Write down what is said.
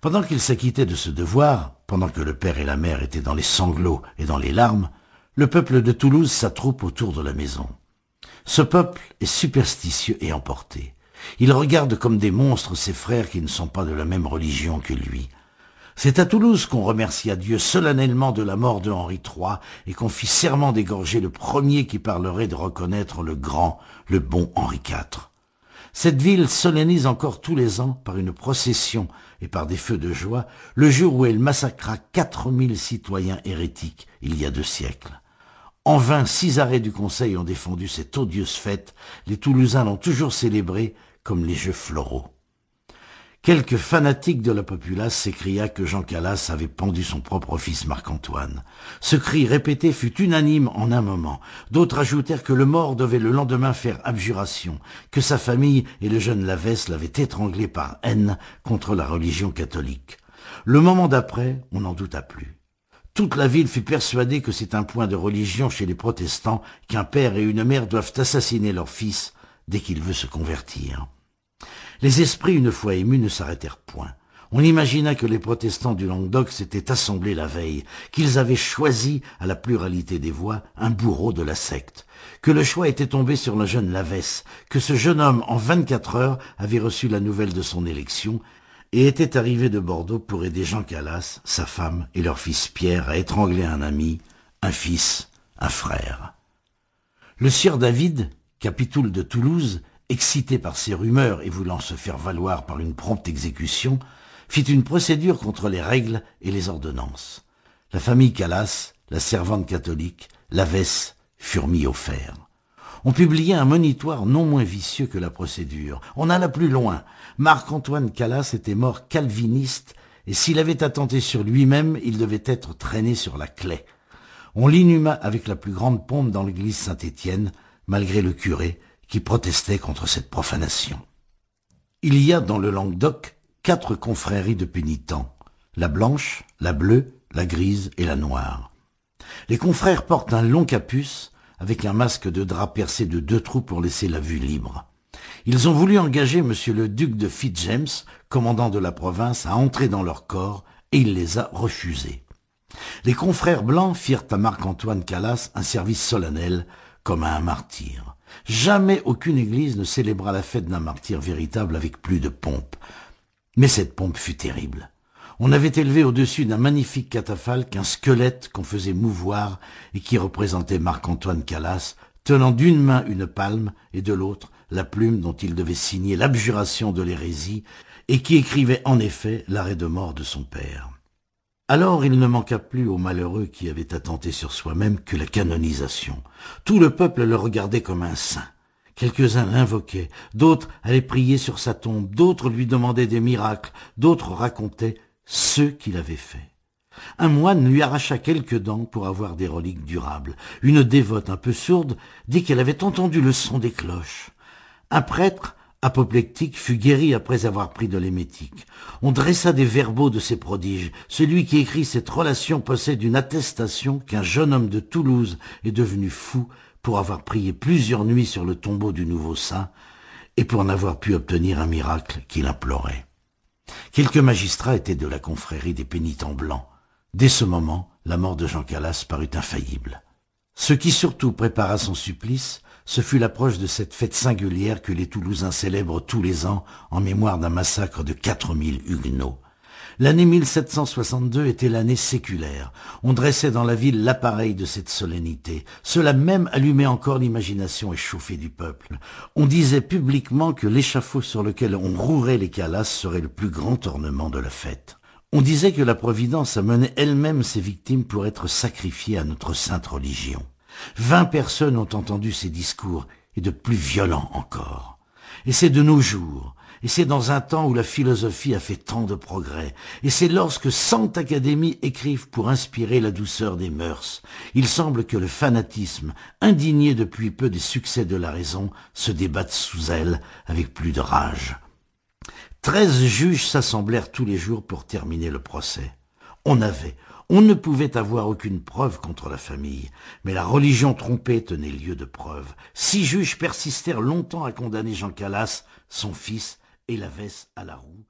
Pendant qu'il s'acquittait de ce devoir, pendant que le père et la mère étaient dans les sanglots et dans les larmes, le peuple de Toulouse s'attroupe autour de la maison. Ce peuple est superstitieux et emporté. Il regarde comme des monstres ses frères qui ne sont pas de la même religion que lui. C'est à Toulouse qu'on remercia Dieu solennellement de la mort de Henri III et qu'on fit serment d'égorger le premier qui parlerait de reconnaître le grand, le bon Henri IV. Cette ville solennise encore tous les ans par une procession et par des feux de joie le jour où elle massacra quatre mille citoyens hérétiques il y a deux siècles. En vain, six arrêts du Conseil ont défendu cette odieuse fête, les Toulousains l'ont toujours célébrée comme les jeux floraux. Quelques fanatiques de la populace s'écria que Jean Calas avait pendu son propre fils Marc-Antoine. Ce cri répété fut unanime en un moment. D'autres ajoutèrent que le mort devait le lendemain faire abjuration, que sa famille et le jeune Lavesse l'avaient étranglé par haine contre la religion catholique. Le moment d'après, on n'en douta plus. Toute la ville fut persuadée que c'est un point de religion chez les protestants qu'un père et une mère doivent assassiner leur fils dès qu'il veut se convertir. Les esprits, une fois émus, ne s'arrêtèrent point. On imagina que les protestants du Languedoc s'étaient assemblés la veille, qu'ils avaient choisi, à la pluralité des voix, un bourreau de la secte, que le choix était tombé sur le jeune Lavesse, que ce jeune homme, en vingt-quatre heures, avait reçu la nouvelle de son élection, et était arrivé de Bordeaux pour aider Jean Calas, sa femme et leur fils Pierre à étrangler un ami, un fils, un frère. Le sieur David, capitoul de Toulouse, excité par ces rumeurs et voulant se faire valoir par une prompte exécution, fit une procédure contre les règles et les ordonnances. La famille Calas, la servante catholique, l'Avesse furent mis au fer. On publiait un monitoire non moins vicieux que la procédure. On alla plus loin. Marc-Antoine Calas était mort calviniste, et s'il avait attenté sur lui-même, il devait être traîné sur la claie. On l'inhuma avec la plus grande pompe dans l'église Saint-Étienne, malgré le curé, qui protestait contre cette profanation. Il y a dans le Languedoc quatre confréries de pénitents, la blanche, la bleue, la grise et la noire. Les confrères portent un long capuce avec un masque de drap percé de deux trous pour laisser la vue libre. Ils ont voulu engager monsieur le duc de Fitzjames, commandant de la province, à entrer dans leur corps, et il les a refusés. Les confrères blancs firent à Marc-Antoine Calas un service solennel, comme à un martyr. Jamais aucune église ne célébra la fête d'un martyr véritable avec plus de pompe. Mais cette pompe fut terrible. On avait élevé au-dessus d'un magnifique catafalque un squelette qu'on faisait mouvoir et qui représentait Marc-Antoine Calas, tenant d'une main une palme et de l'autre la plume dont il devait signer l'abjuration de l'hérésie et qui écrivait en effet l'arrêt de mort de son père. Alors il ne manqua plus aux malheureux qui avaient attenté sur soi-même que la canonisation. Tout le peuple le regardait comme un saint. Quelques-uns l'invoquaient, d'autres allaient prier sur sa tombe, d'autres lui demandaient des miracles, d'autres racontaient ceux qu'il avait faits. Un moine lui arracha quelques dents pour avoir des reliques durables. Une dévote un peu sourde dit qu'elle avait entendu le son des cloches. Un prêtre apoplectique fut guéri après avoir pris de l'émétique. On dressa des verbaux de ces prodiges. Celui qui écrit cette relation possède une attestation qu'un jeune homme de Toulouse est devenu fou pour avoir prié plusieurs nuits sur le tombeau du nouveau saint et pour n'avoir pu obtenir un miracle qu'il implorait. Quelques magistrats étaient de la confrérie des pénitents blancs. Dès ce moment, la mort de Jean Calas parut infaillible. Ce qui surtout prépara son supplice, ce fut l'approche de cette fête singulière que les Toulousains célèbrent tous les ans en mémoire d'un massacre de 4000 Huguenots. L'année 1762 était l'année séculaire. On dressait dans la ville l'appareil de cette solennité. Cela même allumait encore l'imagination échauffée du peuple. On disait publiquement que l'échafaud sur lequel on rouerait les calasses serait le plus grand ornement de la fête. On disait que la Providence amenait elle-même ses victimes pour être sacrifiées à notre sainte religion. Vingt personnes ont entendu ces discours, et de plus violents encore. Et c'est de nos jours, et c'est dans un temps où la philosophie a fait tant de progrès, et c'est lorsque cent académies écrivent pour inspirer la douceur des mœurs. Il semble que le fanatisme, indigné depuis peu des succès de la raison, se débatte sous elle avec plus de rage. Treize juges s'assemblèrent tous les jours pour terminer le procès. On avait, on ne pouvait avoir aucune preuve contre la famille, mais la religion trompée tenait lieu de preuve. Six juges persistèrent longtemps à condamner Jean Calas, son fils, et la Vesse à la roue,